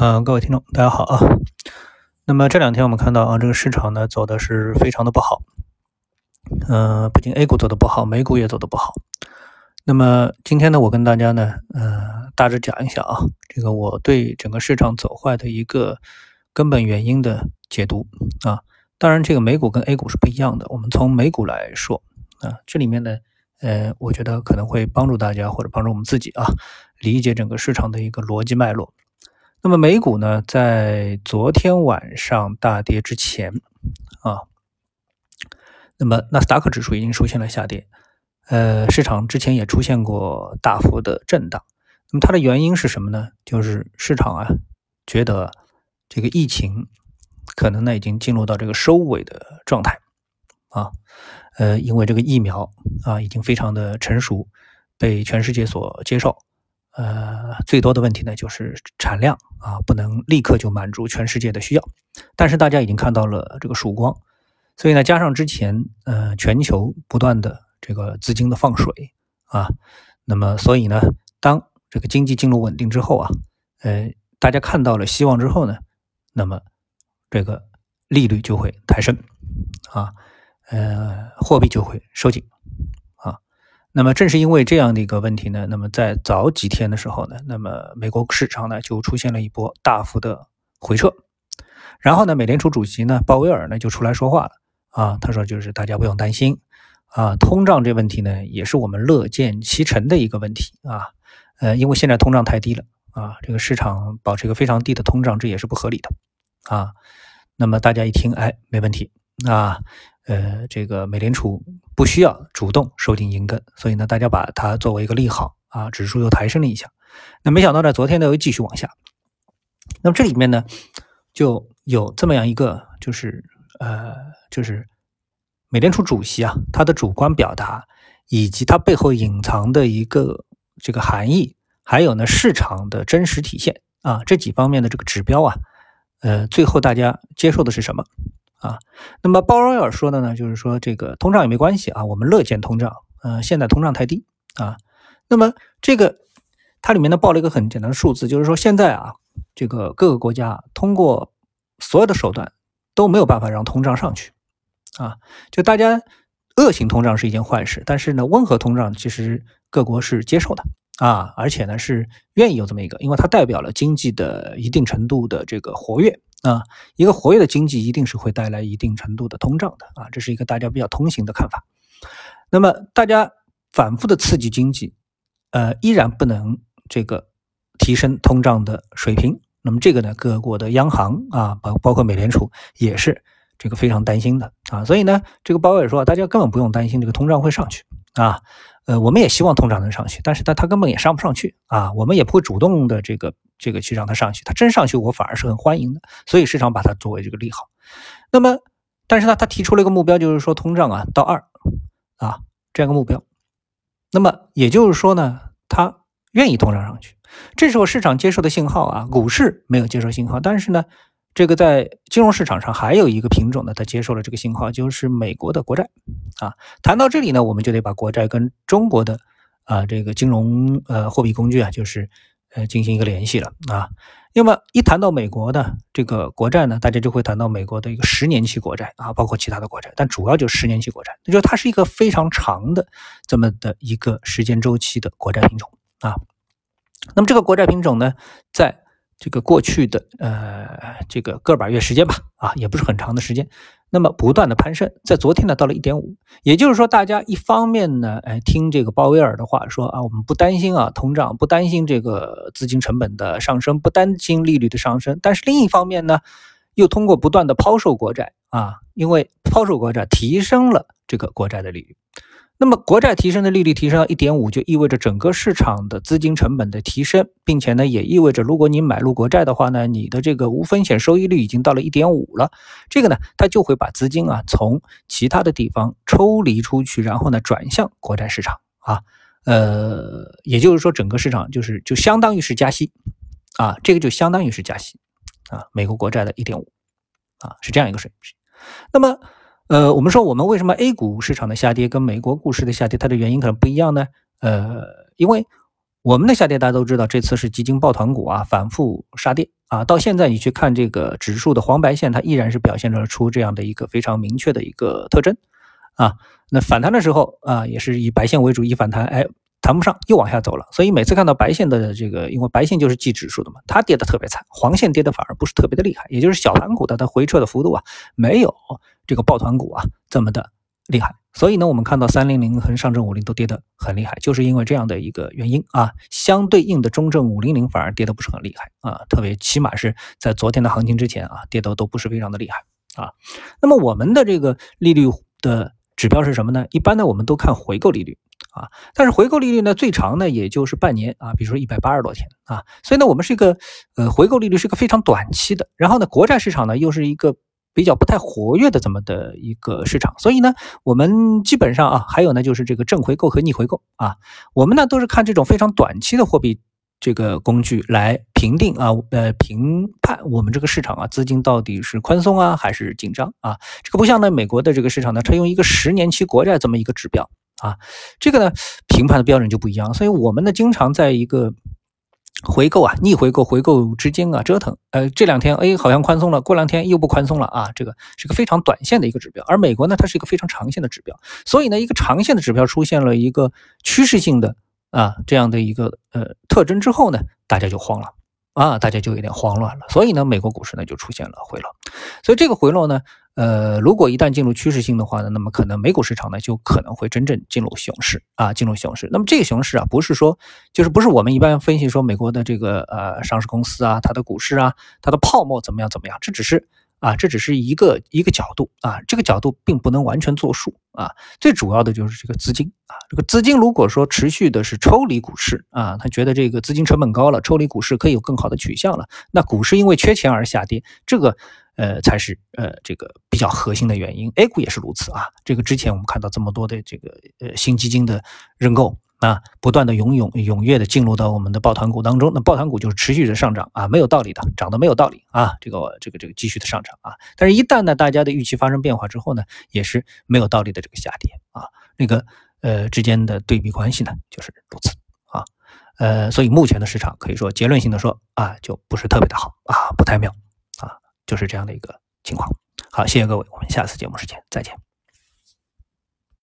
嗯，各位听众，大家好啊。那么这两天我们看到啊，这个市场呢走的是非常的不好。嗯，不仅 A 股走的不好，美股也走的不好。那么今天呢，我跟大家呢，呃，大致讲一下啊，这个我对整个市场走坏的一个根本原因的解读啊。当然，这个美股跟 A 股是不一样的。我们从美股来说啊，这里面呢，呃，我觉得可能会帮助大家或者帮助我们自己啊，理解整个市场的一个逻辑脉络。那么美股呢，在昨天晚上大跌之前啊，那么纳斯达克指数已经出现了下跌，呃，市场之前也出现过大幅的震荡。那么它的原因是什么呢？就是市场啊觉得这个疫情可能呢已经进入到这个收尾的状态啊，呃，因为这个疫苗啊已经非常的成熟，被全世界所接受。呃，最多的问题呢就是产量啊，不能立刻就满足全世界的需要。但是大家已经看到了这个曙光，所以呢，加上之前呃全球不断的这个资金的放水啊，那么所以呢，当这个经济进入稳定之后啊，呃，大家看到了希望之后呢，那么这个利率就会抬升啊，呃，货币就会收紧。那么正是因为这样的一个问题呢，那么在早几天的时候呢，那么美国市场呢就出现了一波大幅的回撤，然后呢，美联储主席呢鲍威尔呢就出来说话了。啊，他说就是大家不用担心。啊，通胀这问题呢也是我们乐见其成的一个问题。啊，呃，因为现在通胀太低了。啊，这个市场保持一个非常低的通胀，这也是不合理的。啊。那么大家一听，哎，没问题啊。呃，这个美联储不需要主动收紧银根，所以呢，大家把它作为一个利好啊，指数又抬升了一下。那没想到呢，昨天呢又继续往下。那么这里面呢，就有这么样一个，就是呃，就是美联储主席啊，他的主观表达，以及他背后隐藏的一个这个含义，还有呢市场的真实体现啊，这几方面的这个指标啊，呃，最后大家接受的是什么？啊，那么鲍威尔说的呢，就是说这个通胀也没关系啊，我们乐见通胀。呃，现在通胀太低啊。那么这个它里面呢报了一个很简单的数字，就是说现在啊，这个各个国家通过所有的手段都没有办法让通胀上去啊。就大家恶性通胀是一件坏事，但是呢，温和通胀其实各国是接受的啊，而且呢是愿意有这么一个，因为它代表了经济的一定程度的这个活跃。啊，一个活跃的经济一定是会带来一定程度的通胀的啊，这是一个大家比较通行的看法。那么大家反复的刺激经济，呃，依然不能这个提升通胀的水平。那么这个呢，各国的央行啊，包包括美联储也是这个非常担心的啊。所以呢，这个鲍威尔说，大家根本不用担心这个通胀会上去啊。呃，我们也希望通胀能上去，但是它它根本也上不上去啊。我们也不会主动的这个。这个去让它上去，它真上去，我反而是很欢迎的。所以市场把它作为这个利好。那么，但是呢，他提出了一个目标，就是说通胀啊到二啊这样一个目标。那么也就是说呢，他愿意通胀上去。这时候市场接受的信号啊，股市没有接受信号，但是呢，这个在金融市场上还有一个品种呢，它接受了这个信号，就是美国的国债啊。谈到这里呢，我们就得把国债跟中国的啊这个金融呃货币工具啊，就是。呃，进行一个联系了啊。那么一谈到美国的这个国债呢，大家就会谈到美国的一个十年期国债啊，包括其他的国债，但主要就十年期国债，那就它是一个非常长的这么的一个时间周期的国债品种啊。那么这个国债品种呢，在这个过去的呃这个个把月时间吧啊，也不是很长的时间。那么不断的攀升，在昨天呢到了一点五，也就是说，大家一方面呢，哎听这个鲍威尔的话说啊，我们不担心啊通胀，不担心这个资金成本的上升，不担心利率的上升，但是另一方面呢，又通过不断的抛售国债啊，因为抛售国债提升了这个国债的利率。那么国债提升的利率提升到一点五，就意味着整个市场的资金成本的提升，并且呢，也意味着如果你买入国债的话呢，你的这个无风险收益率已经到了一点五了。这个呢，它就会把资金啊从其他的地方抽离出去，然后呢转向国债市场啊。呃，也就是说，整个市场就是就相当于是加息啊，这个就相当于是加息啊，美国国债的一点五啊，是这样一个水平。那么。呃，我们说我们为什么 A 股市场的下跌跟美国股市的下跌，它的原因可能不一样呢？呃，因为我们的下跌大家都知道，这次是基金抱团股啊反复杀跌啊，到现在你去看这个指数的黄白线，它依然是表现出这样的一个非常明确的一个特征啊。那反弹的时候啊，也是以白线为主，一反弹，哎，谈不上，又往下走了。所以每次看到白线的这个，因为白线就是记指数的嘛，它跌的特别惨，黄线跌的反而不是特别的厉害，也就是小盘股的它回撤的幅度啊，没有这个抱团股啊这么的厉害。所以呢，我们看到三零零和上证五零都跌得很厉害，就是因为这样的一个原因啊。相对应的中证五零零反而跌得不是很厉害啊，特别起码是在昨天的行情之前啊，跌得都不是非常的厉害啊。那么我们的这个利率的。指标是什么呢？一般呢，我们都看回购利率啊，但是回购利率呢，最长呢也就是半年啊，比如说一百八十多天啊，所以呢，我们是一个呃回购利率是一个非常短期的，然后呢，国债市场呢又是一个比较不太活跃的这么的一个市场，所以呢，我们基本上啊，还有呢就是这个正回购和逆回购啊，我们呢都是看这种非常短期的货币。这个工具来评定啊，呃，评判我们这个市场啊，资金到底是宽松啊，还是紧张啊？这个不像呢，美国的这个市场呢，它用一个十年期国债这么一个指标啊，这个呢，评判的标准就不一样。所以我们呢，经常在一个回购啊、逆回购、回购之间啊折腾。呃，这两天哎，好像宽松了，过两天又不宽松了啊，这个是个非常短线的一个指标。而美国呢，它是一个非常长线的指标，所以呢，一个长线的指标出现了一个趋势性的。啊，这样的一个呃特征之后呢，大家就慌了啊，大家就有点慌乱了。所以呢，美国股市呢就出现了回落。所以这个回落呢，呃，如果一旦进入趋势性的话呢，那么可能美股市场呢就可能会真正进入熊市啊，进入熊市。那么这个熊市啊，不是说就是不是我们一般分析说美国的这个呃上市公司啊，它的股市啊，它的泡沫怎么样怎么样，这只是。啊，这只是一个一个角度啊，这个角度并不能完全作数啊。最主要的就是这个资金啊，这个资金如果说持续的是抽离股市啊，他觉得这个资金成本高了，抽离股市可以有更好的取向了，那股市因为缺钱而下跌，这个呃才是呃这个比较核心的原因。A 股也是如此啊，这个之前我们看到这么多的这个呃新基金的认购。啊，不断的涌涌踊跃的进入到我们的抱团股当中，那抱团股就是持续的上涨啊，没有道理的，涨得没有道理啊，这个这个这个继续的上涨啊，但是，一旦呢，大家的预期发生变化之后呢，也是没有道理的这个下跌啊，那个呃之间的对比关系呢，就是如此啊，呃，所以目前的市场可以说结论性的说啊，就不是特别的好啊，不太妙，就是这样的一个情况。好，谢谢各位，我们下次节目时间再见。